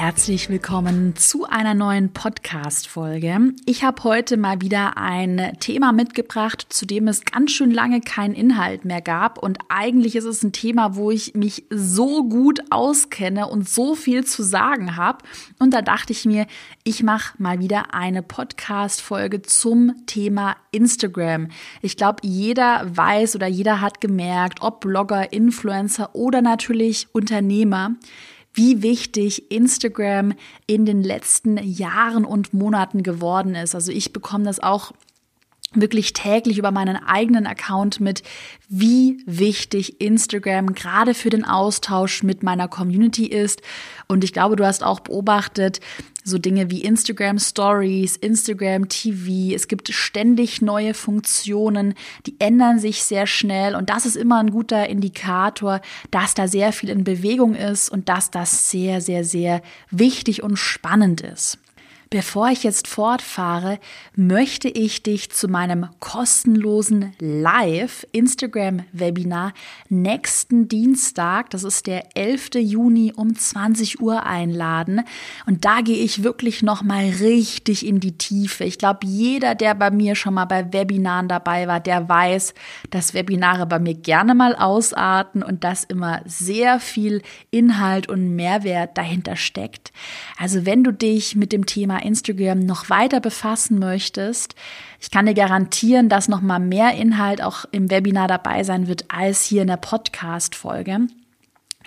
Herzlich willkommen zu einer neuen Podcast-Folge. Ich habe heute mal wieder ein Thema mitgebracht, zu dem es ganz schön lange keinen Inhalt mehr gab. Und eigentlich ist es ein Thema, wo ich mich so gut auskenne und so viel zu sagen habe. Und da dachte ich mir, ich mache mal wieder eine Podcast-Folge zum Thema Instagram. Ich glaube, jeder weiß oder jeder hat gemerkt, ob Blogger, Influencer oder natürlich Unternehmer, wie wichtig Instagram in den letzten Jahren und Monaten geworden ist. Also ich bekomme das auch wirklich täglich über meinen eigenen Account mit, wie wichtig Instagram gerade für den Austausch mit meiner Community ist. Und ich glaube, du hast auch beobachtet, so Dinge wie Instagram Stories, Instagram TV. Es gibt ständig neue Funktionen, die ändern sich sehr schnell und das ist immer ein guter Indikator, dass da sehr viel in Bewegung ist und dass das sehr, sehr, sehr wichtig und spannend ist. Bevor ich jetzt fortfahre, möchte ich dich zu meinem kostenlosen Live-Instagram-Webinar nächsten Dienstag, das ist der 11. Juni um 20 Uhr einladen. Und da gehe ich wirklich nochmal richtig in die Tiefe. Ich glaube, jeder, der bei mir schon mal bei Webinaren dabei war, der weiß, dass Webinare bei mir gerne mal ausarten und dass immer sehr viel Inhalt und Mehrwert dahinter steckt. Also wenn du dich mit dem Thema Instagram noch weiter befassen möchtest, ich kann dir garantieren, dass noch mal mehr Inhalt auch im Webinar dabei sein wird als hier in der Podcast Folge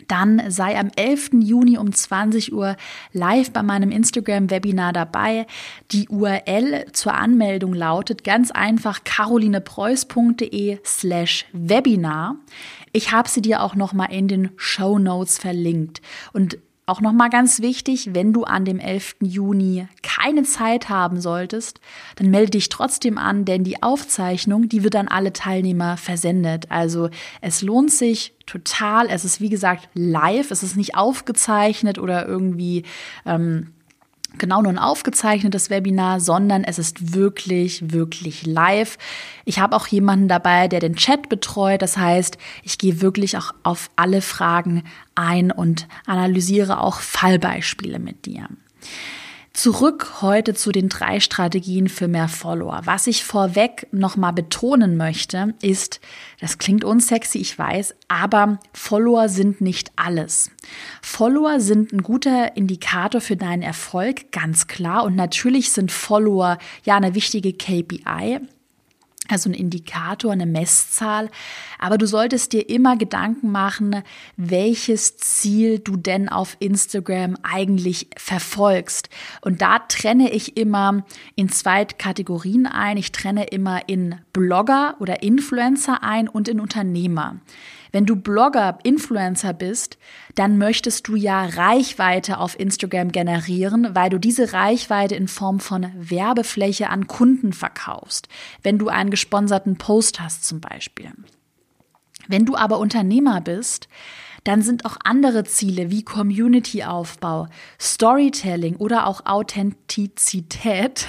dann sei am 11. Juni um 20 Uhr live bei meinem Instagram-Webinar dabei. Die URL zur Anmeldung lautet ganz einfach carolinepreuß.de slash Webinar. Ich habe sie dir auch noch mal in den Show Notes verlinkt. Und auch nochmal ganz wichtig, wenn du an dem 11. Juni keine Zeit haben solltest, dann melde dich trotzdem an, denn die Aufzeichnung, die wird an alle Teilnehmer versendet. Also es lohnt sich total. Es ist wie gesagt live, es ist nicht aufgezeichnet oder irgendwie ähm, genau nur ein aufgezeichnetes Webinar, sondern es ist wirklich, wirklich live. Ich habe auch jemanden dabei, der den Chat betreut. Das heißt, ich gehe wirklich auch auf alle Fragen ein und analysiere auch Fallbeispiele mit dir. Zurück heute zu den drei Strategien für mehr Follower. Was ich vorweg nochmal betonen möchte, ist, das klingt unsexy, ich weiß, aber Follower sind nicht alles. Follower sind ein guter Indikator für deinen Erfolg, ganz klar. Und natürlich sind Follower ja eine wichtige KPI also ein Indikator, eine Messzahl. Aber du solltest dir immer Gedanken machen, welches Ziel du denn auf Instagram eigentlich verfolgst. Und da trenne ich immer in zwei Kategorien ein. Ich trenne immer in Blogger oder Influencer ein und in Unternehmer. Wenn du Blogger, Influencer bist, dann möchtest du ja Reichweite auf Instagram generieren, weil du diese Reichweite in Form von Werbefläche an Kunden verkaufst. Wenn du einen gesponserten Post hast zum Beispiel. Wenn du aber Unternehmer bist, dann sind auch andere Ziele wie Community-Aufbau, Storytelling oder auch Authentizität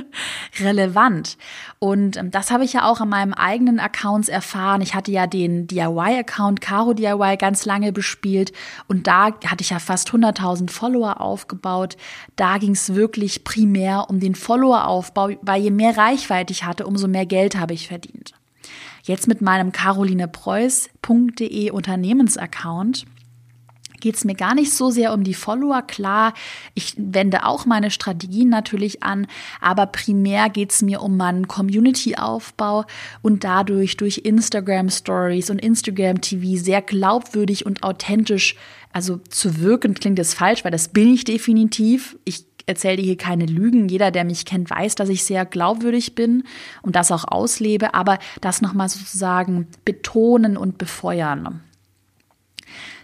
relevant. Und ähm, das habe ich ja auch an meinem eigenen Accounts erfahren. Ich hatte ja den DIY-Account Caro DIY ganz lange bespielt und da hatte ich ja fast 100.000 Follower aufgebaut. Da ging es wirklich primär um den Follower-Aufbau, weil je mehr Reichweite ich hatte, umso mehr Geld habe ich verdient. Jetzt mit meinem carolinepreuß.de Unternehmensaccount geht es mir gar nicht so sehr um die Follower. Klar, ich wende auch meine Strategien natürlich an, aber primär geht es mir um meinen Community-Aufbau und dadurch durch Instagram Stories und Instagram TV sehr glaubwürdig und authentisch, also zu wirken, klingt das falsch, weil das bin ich definitiv. Ich erzähle dir hier keine Lügen. Jeder, der mich kennt, weiß, dass ich sehr glaubwürdig bin und das auch auslebe, aber das nochmal sozusagen betonen und befeuern.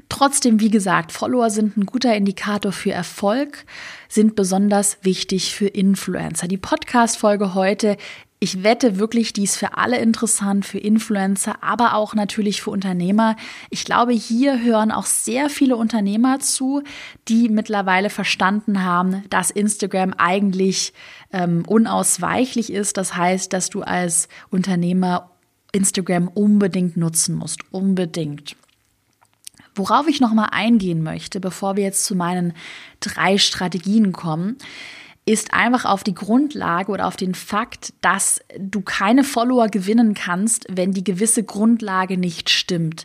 Trotzdem, wie gesagt, Follower sind ein guter Indikator für Erfolg, sind besonders wichtig für Influencer. Die Podcast-Folge heute ich wette wirklich, die ist für alle interessant, für Influencer, aber auch natürlich für Unternehmer. Ich glaube, hier hören auch sehr viele Unternehmer zu, die mittlerweile verstanden haben, dass Instagram eigentlich ähm, unausweichlich ist. Das heißt, dass du als Unternehmer Instagram unbedingt nutzen musst, unbedingt. Worauf ich nochmal eingehen möchte, bevor wir jetzt zu meinen drei Strategien kommen, ist einfach auf die Grundlage oder auf den Fakt, dass du keine Follower gewinnen kannst, wenn die gewisse Grundlage nicht stimmt.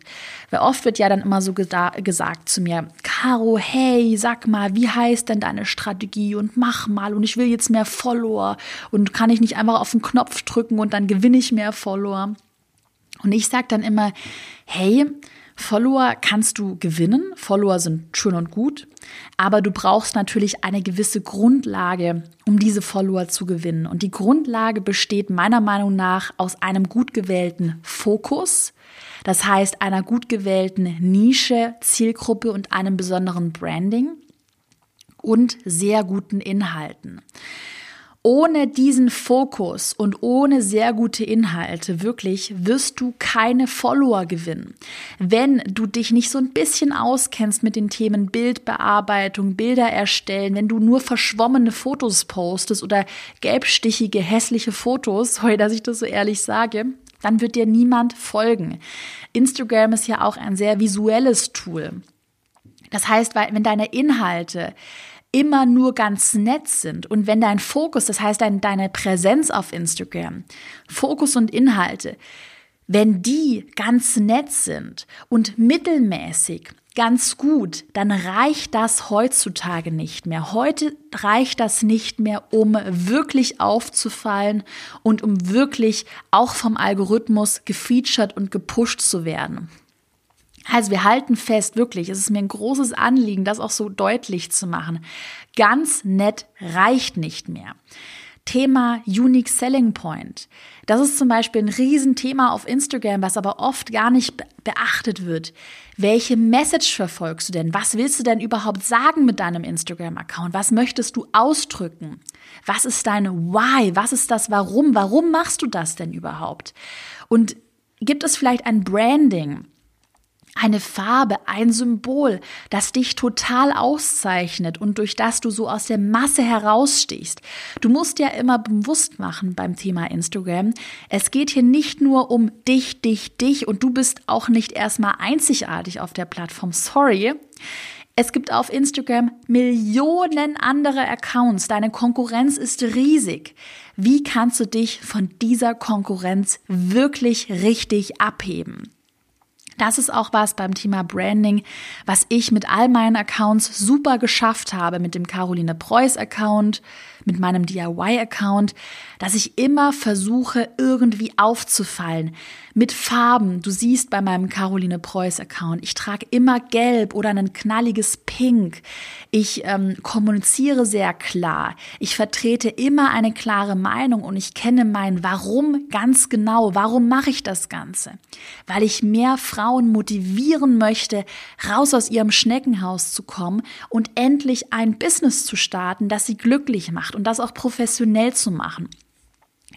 Weil oft wird ja dann immer so gesagt zu mir, Caro, hey, sag mal, wie heißt denn deine Strategie und mach mal und ich will jetzt mehr Follower und kann ich nicht einfach auf den Knopf drücken und dann gewinne ich mehr Follower. Und ich sag dann immer, hey, Follower kannst du gewinnen. Follower sind schön und gut. Aber du brauchst natürlich eine gewisse Grundlage, um diese Follower zu gewinnen. Und die Grundlage besteht meiner Meinung nach aus einem gut gewählten Fokus. Das heißt, einer gut gewählten Nische, Zielgruppe und einem besonderen Branding und sehr guten Inhalten ohne diesen Fokus und ohne sehr gute Inhalte wirklich wirst du keine Follower gewinnen. Wenn du dich nicht so ein bisschen auskennst mit den Themen Bildbearbeitung, Bilder erstellen, wenn du nur verschwommene Fotos postest oder gelbstichige, hässliche Fotos, sorry, dass ich das so ehrlich sage, dann wird dir niemand folgen. Instagram ist ja auch ein sehr visuelles Tool. Das heißt, wenn deine Inhalte immer nur ganz nett sind und wenn dein Fokus, das heißt dein, deine Präsenz auf Instagram, Fokus und Inhalte, wenn die ganz nett sind und mittelmäßig, ganz gut, dann reicht das heutzutage nicht mehr. Heute reicht das nicht mehr, um wirklich aufzufallen und um wirklich auch vom Algorithmus gefeatured und gepusht zu werden. Also wir halten fest, wirklich, es ist mir ein großes Anliegen, das auch so deutlich zu machen. Ganz nett reicht nicht mehr. Thema Unique Selling Point. Das ist zum Beispiel ein Riesenthema auf Instagram, was aber oft gar nicht beachtet wird. Welche Message verfolgst du denn? Was willst du denn überhaupt sagen mit deinem Instagram-Account? Was möchtest du ausdrücken? Was ist dein Why? Was ist das Warum? Warum machst du das denn überhaupt? Und gibt es vielleicht ein Branding? Eine Farbe, ein Symbol, das dich total auszeichnet und durch das du so aus der Masse herausstichst. Du musst ja immer bewusst machen beim Thema Instagram, es geht hier nicht nur um dich, dich, dich und du bist auch nicht erstmal einzigartig auf der Plattform. Sorry. Es gibt auf Instagram Millionen andere Accounts. Deine Konkurrenz ist riesig. Wie kannst du dich von dieser Konkurrenz wirklich richtig abheben? Das ist auch was beim Thema Branding, was ich mit all meinen Accounts super geschafft habe, mit dem Caroline Preuß Account, mit meinem DIY-Account, dass ich immer versuche, irgendwie aufzufallen. Mit Farben. Du siehst bei meinem Caroline Preuß-Account, ich trage immer gelb oder ein knalliges Pink. Ich ähm, kommuniziere sehr klar. Ich vertrete immer eine klare Meinung und ich kenne mein Warum ganz genau. Warum mache ich das Ganze? Weil ich mehr Frauen motivieren möchte, raus aus ihrem Schneckenhaus zu kommen und endlich ein Business zu starten, das sie glücklich macht macht und das auch professionell zu machen.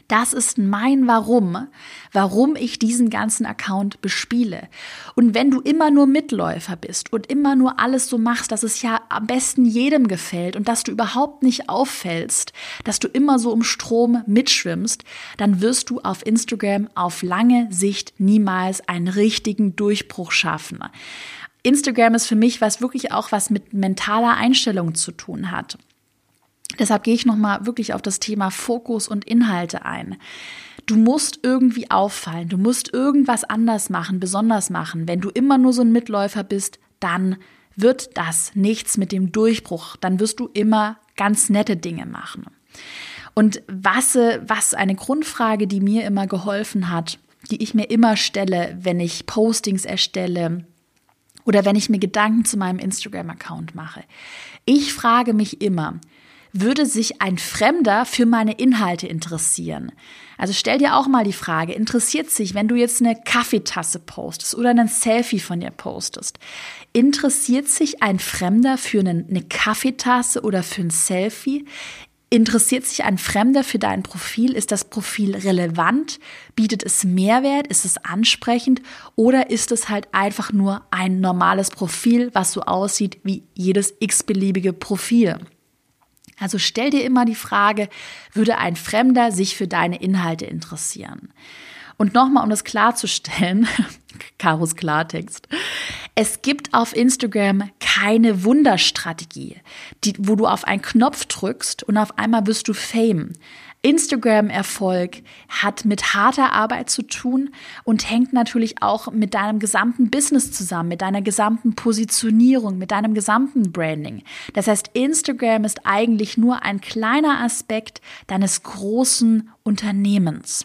Das ist mein Warum, warum ich diesen ganzen Account bespiele. Und wenn du immer nur Mitläufer bist und immer nur alles so machst, dass es ja am besten jedem gefällt und dass du überhaupt nicht auffällst, dass du immer so im Strom mitschwimmst, dann wirst du auf Instagram auf lange Sicht niemals einen richtigen Durchbruch schaffen. Instagram ist für mich was wirklich auch was mit mentaler Einstellung zu tun hat. Deshalb gehe ich nochmal wirklich auf das Thema Fokus und Inhalte ein. Du musst irgendwie auffallen, du musst irgendwas anders machen, besonders machen. Wenn du immer nur so ein Mitläufer bist, dann wird das nichts mit dem Durchbruch. Dann wirst du immer ganz nette Dinge machen. Und was, was eine Grundfrage, die mir immer geholfen hat, die ich mir immer stelle, wenn ich Postings erstelle oder wenn ich mir Gedanken zu meinem Instagram-Account mache. Ich frage mich immer, würde sich ein Fremder für meine Inhalte interessieren? Also stell dir auch mal die Frage, interessiert sich, wenn du jetzt eine Kaffeetasse postest oder ein Selfie von dir postest, interessiert sich ein Fremder für eine, Kaffeetasse oder für ein Selfie? Interessiert sich ein Fremder für dein Profil? Ist das Profil relevant? Bietet es Mehrwert? Ist es ansprechend? Oder ist es halt einfach nur ein normales Profil, was so aussieht wie jedes x-beliebige Profil? Also stell dir immer die Frage, würde ein Fremder sich für deine Inhalte interessieren? Und nochmal, um das klarzustellen, Karos Klartext. Es gibt auf Instagram keine Wunderstrategie, die, wo du auf einen Knopf drückst und auf einmal wirst du Fame. Instagram-Erfolg hat mit harter Arbeit zu tun und hängt natürlich auch mit deinem gesamten Business zusammen, mit deiner gesamten Positionierung, mit deinem gesamten Branding. Das heißt, Instagram ist eigentlich nur ein kleiner Aspekt deines großen Unternehmens.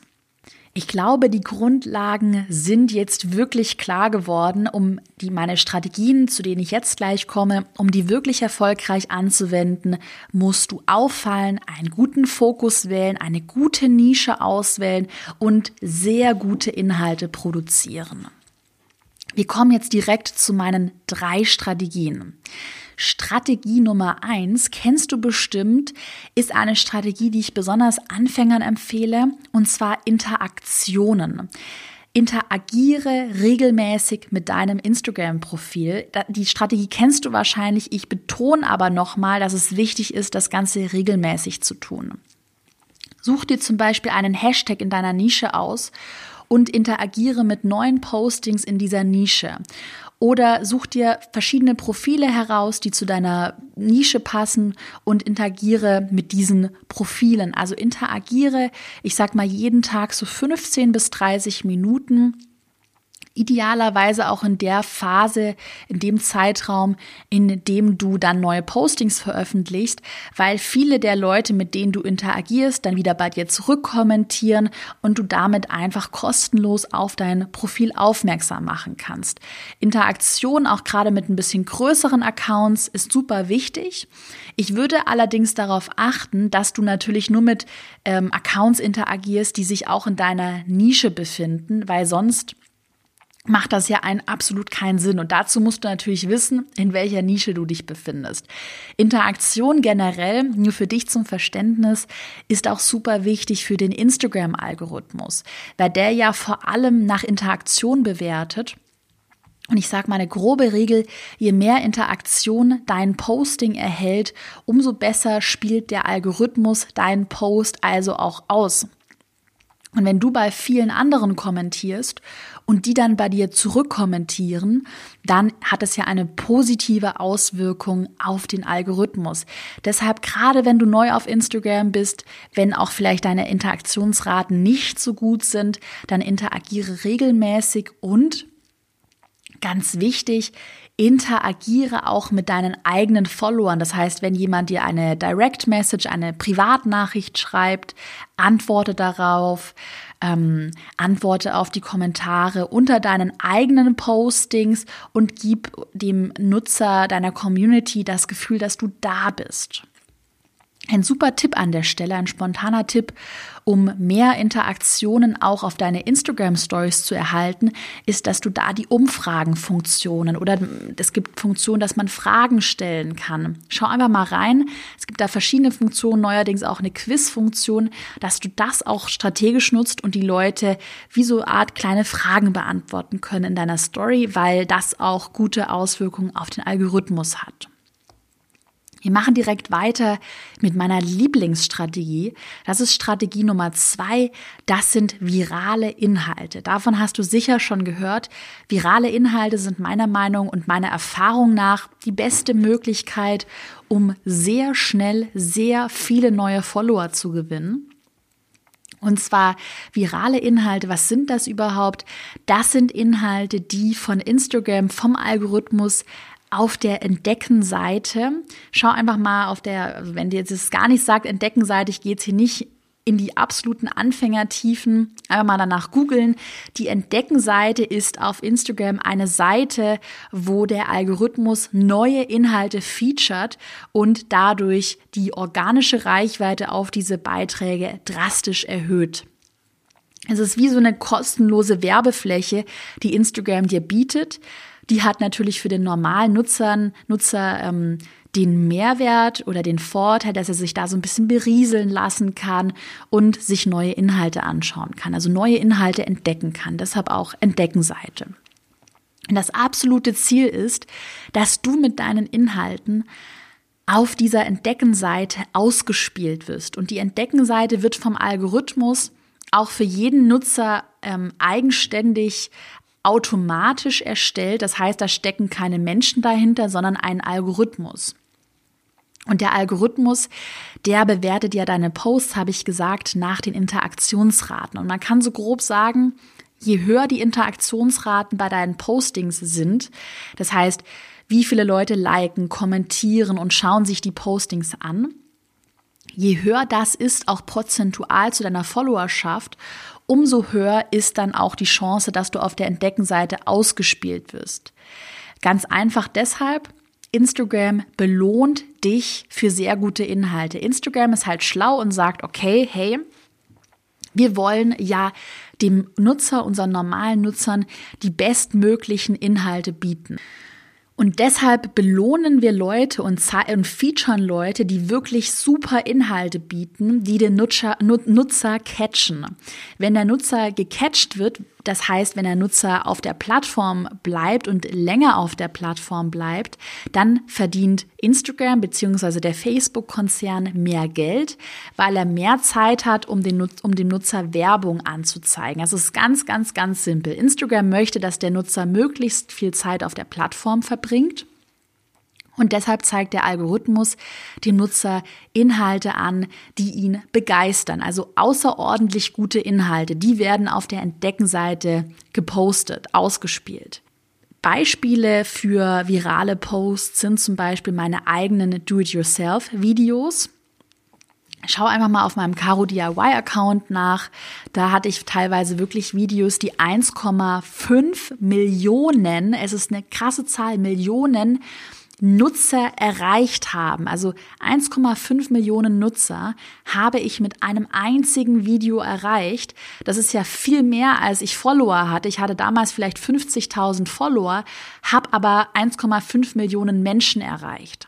Ich glaube, die Grundlagen sind jetzt wirklich klar geworden, um die meine Strategien, zu denen ich jetzt gleich komme, um die wirklich erfolgreich anzuwenden, musst du auffallen, einen guten Fokus wählen, eine gute Nische auswählen und sehr gute Inhalte produzieren. Wir kommen jetzt direkt zu meinen drei Strategien. Strategie Nummer eins kennst du bestimmt, ist eine Strategie, die ich besonders Anfängern empfehle, und zwar Interaktionen. Interagiere regelmäßig mit deinem Instagram-Profil. Die Strategie kennst du wahrscheinlich. Ich betone aber nochmal, dass es wichtig ist, das Ganze regelmäßig zu tun. Such dir zum Beispiel einen Hashtag in deiner Nische aus und interagiere mit neuen Postings in dieser Nische. Oder such dir verschiedene Profile heraus, die zu deiner Nische passen und interagiere mit diesen Profilen. Also interagiere, ich sag mal, jeden Tag so 15 bis 30 Minuten idealerweise auch in der Phase, in dem Zeitraum, in dem du dann neue Postings veröffentlichst, weil viele der Leute, mit denen du interagierst, dann wieder bei dir zurückkommentieren und du damit einfach kostenlos auf dein Profil aufmerksam machen kannst. Interaktion auch gerade mit ein bisschen größeren Accounts ist super wichtig. Ich würde allerdings darauf achten, dass du natürlich nur mit ähm, Accounts interagierst, die sich auch in deiner Nische befinden, weil sonst macht das ja einen absolut keinen Sinn. Und dazu musst du natürlich wissen, in welcher Nische du dich befindest. Interaktion generell, nur für dich zum Verständnis, ist auch super wichtig für den Instagram-Algorithmus, weil der ja vor allem nach Interaktion bewertet. Und ich sage mal eine grobe Regel, je mehr Interaktion dein Posting erhält, umso besser spielt der Algorithmus deinen Post also auch aus. Und wenn du bei vielen anderen kommentierst und die dann bei dir zurückkommentieren, dann hat es ja eine positive Auswirkung auf den Algorithmus. Deshalb gerade wenn du neu auf Instagram bist, wenn auch vielleicht deine Interaktionsraten nicht so gut sind, dann interagiere regelmäßig und ganz wichtig, interagiere auch mit deinen eigenen Followern. Das heißt, wenn jemand dir eine Direct Message, eine Privatnachricht schreibt, antworte darauf, ähm, antworte auf die Kommentare unter deinen eigenen Postings und gib dem Nutzer deiner Community das Gefühl, dass du da bist. Ein super Tipp an der Stelle, ein spontaner Tipp, um mehr Interaktionen auch auf deine Instagram Stories zu erhalten, ist, dass du da die Umfragenfunktionen oder es gibt Funktionen, dass man Fragen stellen kann. Schau einfach mal rein. Es gibt da verschiedene Funktionen, neuerdings auch eine Quiz-Funktion, dass du das auch strategisch nutzt und die Leute wie so eine Art kleine Fragen beantworten können in deiner Story, weil das auch gute Auswirkungen auf den Algorithmus hat. Wir machen direkt weiter mit meiner Lieblingsstrategie. Das ist Strategie Nummer zwei. Das sind virale Inhalte. Davon hast du sicher schon gehört. Virale Inhalte sind meiner Meinung und meiner Erfahrung nach die beste Möglichkeit, um sehr schnell sehr viele neue Follower zu gewinnen. Und zwar virale Inhalte. Was sind das überhaupt? Das sind Inhalte, die von Instagram, vom Algorithmus auf der Entdecken-Seite. Schau einfach mal auf der, wenn dir jetzt gar nicht sagt, Entdecken-Seite, ich gehe jetzt hier nicht in die absoluten Anfängertiefen, einfach mal danach googeln. Die Entdecken-Seite ist auf Instagram eine Seite, wo der Algorithmus neue Inhalte featured und dadurch die organische Reichweite auf diese Beiträge drastisch erhöht. Es ist wie so eine kostenlose Werbefläche, die Instagram dir bietet. Die hat natürlich für den normalen Nutzern, Nutzer ähm, den Mehrwert oder den Vorteil, dass er sich da so ein bisschen berieseln lassen kann und sich neue Inhalte anschauen kann, also neue Inhalte entdecken kann. Deshalb auch Entdeckenseite. Und das absolute Ziel ist, dass du mit deinen Inhalten auf dieser Entdeckenseite ausgespielt wirst. Und die Entdeckenseite wird vom Algorithmus auch für jeden Nutzer ähm, eigenständig automatisch erstellt. Das heißt, da stecken keine Menschen dahinter, sondern ein Algorithmus. Und der Algorithmus, der bewertet ja deine Posts, habe ich gesagt, nach den Interaktionsraten. Und man kann so grob sagen, je höher die Interaktionsraten bei deinen Postings sind, das heißt, wie viele Leute liken, kommentieren und schauen sich die Postings an, je höher das ist, auch prozentual zu deiner Followerschaft, umso höher ist dann auch die Chance, dass du auf der Entdeckenseite ausgespielt wirst. Ganz einfach deshalb, Instagram belohnt dich für sehr gute Inhalte. Instagram ist halt schlau und sagt, okay, hey, wir wollen ja dem Nutzer, unseren normalen Nutzern, die bestmöglichen Inhalte bieten. Und deshalb belohnen wir Leute und, und featuren Leute, die wirklich super Inhalte bieten, die den Nutzer, Nutzer catchen. Wenn der Nutzer gecatcht wird, das heißt, wenn der Nutzer auf der Plattform bleibt und länger auf der Plattform bleibt, dann verdient Instagram bzw. der Facebook-Konzern mehr Geld, weil er mehr Zeit hat, um, den, um dem Nutzer Werbung anzuzeigen. Also es ist ganz, ganz, ganz simpel. Instagram möchte, dass der Nutzer möglichst viel Zeit auf der Plattform verbringt. Und deshalb zeigt der Algorithmus dem Nutzer Inhalte an, die ihn begeistern. Also außerordentlich gute Inhalte, die werden auf der Entdeckenseite gepostet, ausgespielt. Beispiele für virale Posts sind zum Beispiel meine eigenen Do-it-yourself-Videos. Schau einfach mal auf meinem Caro DIY Account nach. Da hatte ich teilweise wirklich Videos, die 1,5 Millionen, es ist eine krasse Zahl, Millionen Nutzer erreicht haben. Also 1,5 Millionen Nutzer habe ich mit einem einzigen Video erreicht. Das ist ja viel mehr, als ich Follower hatte. Ich hatte damals vielleicht 50.000 Follower, habe aber 1,5 Millionen Menschen erreicht.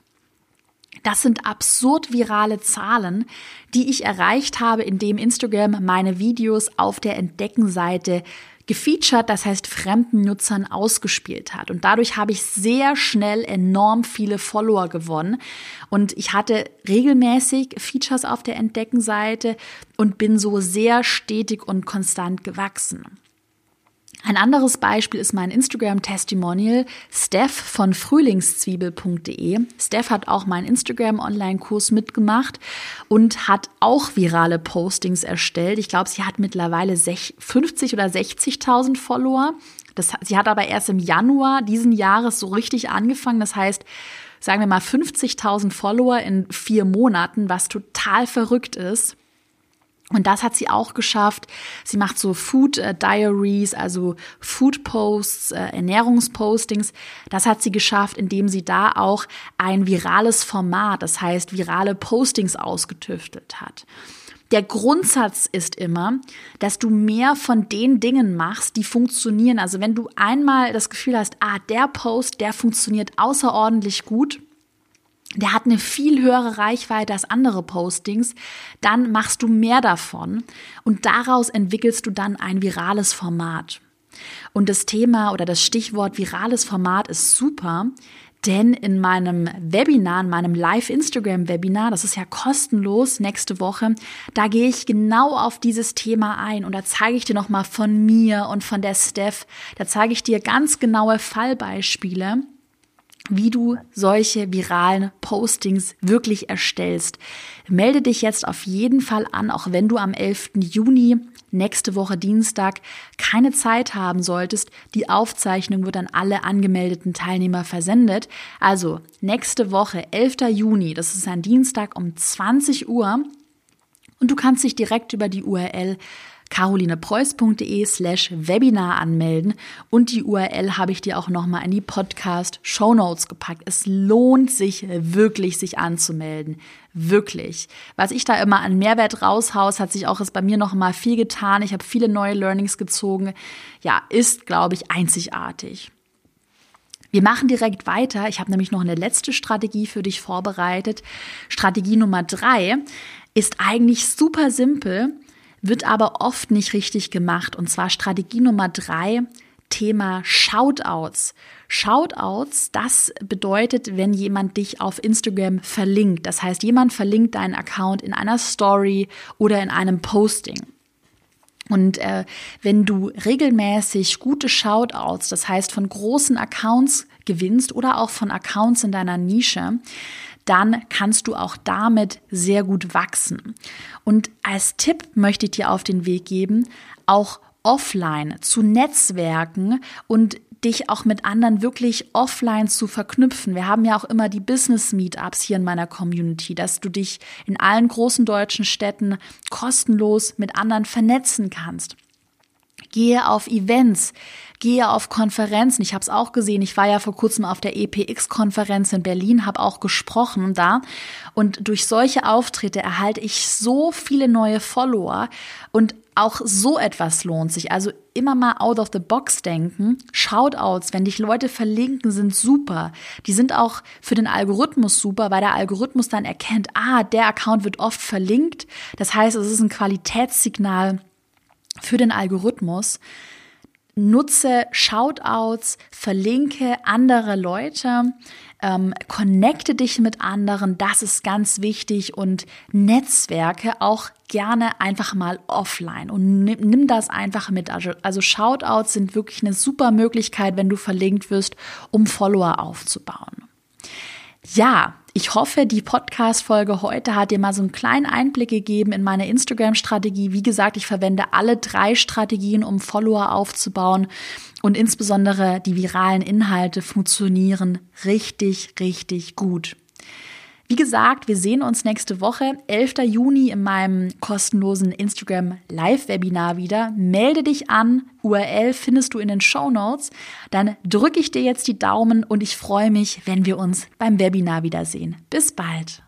Das sind absurd virale Zahlen, die ich erreicht habe, indem Instagram meine Videos auf der Entdeckenseite gefeatured, das heißt fremden Nutzern ausgespielt hat. Und dadurch habe ich sehr schnell enorm viele Follower gewonnen. Und ich hatte regelmäßig Features auf der Entdeckenseite und bin so sehr stetig und konstant gewachsen. Ein anderes Beispiel ist mein Instagram-Testimonial Steph von frühlingszwiebel.de. Steph hat auch meinen Instagram-Online-Kurs mitgemacht und hat auch virale Postings erstellt. Ich glaube, sie hat mittlerweile 50 oder 60.000 Follower. Das, sie hat aber erst im Januar diesen Jahres so richtig angefangen. Das heißt, sagen wir mal 50.000 Follower in vier Monaten, was total verrückt ist. Und das hat sie auch geschafft. Sie macht so Food äh, Diaries, also Food Posts, äh, Ernährungspostings. Das hat sie geschafft, indem sie da auch ein virales Format, das heißt virale Postings ausgetüftelt hat. Der Grundsatz ist immer, dass du mehr von den Dingen machst, die funktionieren. Also wenn du einmal das Gefühl hast, ah, der Post, der funktioniert außerordentlich gut, der hat eine viel höhere Reichweite als andere Postings, dann machst du mehr davon und daraus entwickelst du dann ein virales Format. Und das Thema oder das Stichwort virales Format ist super, denn in meinem Webinar, in meinem Live-Instagram-Webinar, das ist ja kostenlos nächste Woche, da gehe ich genau auf dieses Thema ein und da zeige ich dir nochmal von mir und von der Steph, da zeige ich dir ganz genaue Fallbeispiele, wie du solche viralen Postings wirklich erstellst. Melde dich jetzt auf jeden Fall an, auch wenn du am 11. Juni nächste Woche Dienstag keine Zeit haben solltest. Die Aufzeichnung wird an alle angemeldeten Teilnehmer versendet. Also nächste Woche, 11. Juni, das ist ein Dienstag um 20 Uhr. Und du kannst dich direkt über die URL carolinepreuß.de slash Webinar anmelden und die URL habe ich dir auch nochmal in die Podcast Show Notes gepackt. Es lohnt sich wirklich, sich anzumelden. Wirklich. Was ich da immer an Mehrwert raushaus, hat sich auch jetzt bei mir nochmal viel getan. Ich habe viele neue Learnings gezogen. Ja, ist, glaube ich, einzigartig. Wir machen direkt weiter. Ich habe nämlich noch eine letzte Strategie für dich vorbereitet. Strategie Nummer drei ist eigentlich super simpel, wird aber oft nicht richtig gemacht. Und zwar Strategie Nummer drei, Thema Shoutouts. Shoutouts, das bedeutet, wenn jemand dich auf Instagram verlinkt. Das heißt, jemand verlinkt deinen Account in einer Story oder in einem Posting. Und äh, wenn du regelmäßig gute Shoutouts, das heißt von großen Accounts gewinnst oder auch von Accounts in deiner Nische, dann kannst du auch damit sehr gut wachsen. Und als Tipp möchte ich dir auf den Weg geben, auch offline zu netzwerken und dich auch mit anderen wirklich offline zu verknüpfen. Wir haben ja auch immer die Business Meetups hier in meiner Community, dass du dich in allen großen deutschen Städten kostenlos mit anderen vernetzen kannst. Gehe auf Events, gehe auf Konferenzen. Ich habe es auch gesehen. Ich war ja vor kurzem auf der EPX-Konferenz in Berlin, habe auch gesprochen da. Und durch solche Auftritte erhalte ich so viele neue Follower. Und auch so etwas lohnt sich. Also immer mal out of the box denken. Shoutouts, wenn dich Leute verlinken, sind super. Die sind auch für den Algorithmus super, weil der Algorithmus dann erkennt, ah, der Account wird oft verlinkt. Das heißt, es ist ein Qualitätssignal für den Algorithmus. Nutze Shoutouts, verlinke andere Leute, ähm, connecte dich mit anderen, das ist ganz wichtig und Netzwerke auch gerne einfach mal offline und nimm, nimm das einfach mit. Also, also Shoutouts sind wirklich eine super Möglichkeit, wenn du verlinkt wirst, um Follower aufzubauen. Ja, ich hoffe, die Podcast-Folge heute hat dir mal so einen kleinen Einblick gegeben in meine Instagram-Strategie. Wie gesagt, ich verwende alle drei Strategien, um Follower aufzubauen. Und insbesondere die viralen Inhalte funktionieren richtig, richtig gut. Wie gesagt, wir sehen uns nächste Woche, 11. Juni, in meinem kostenlosen Instagram Live-Webinar wieder. Melde dich an. URL findest du in den Show Notes. Dann drücke ich dir jetzt die Daumen und ich freue mich, wenn wir uns beim Webinar wiedersehen. Bis bald.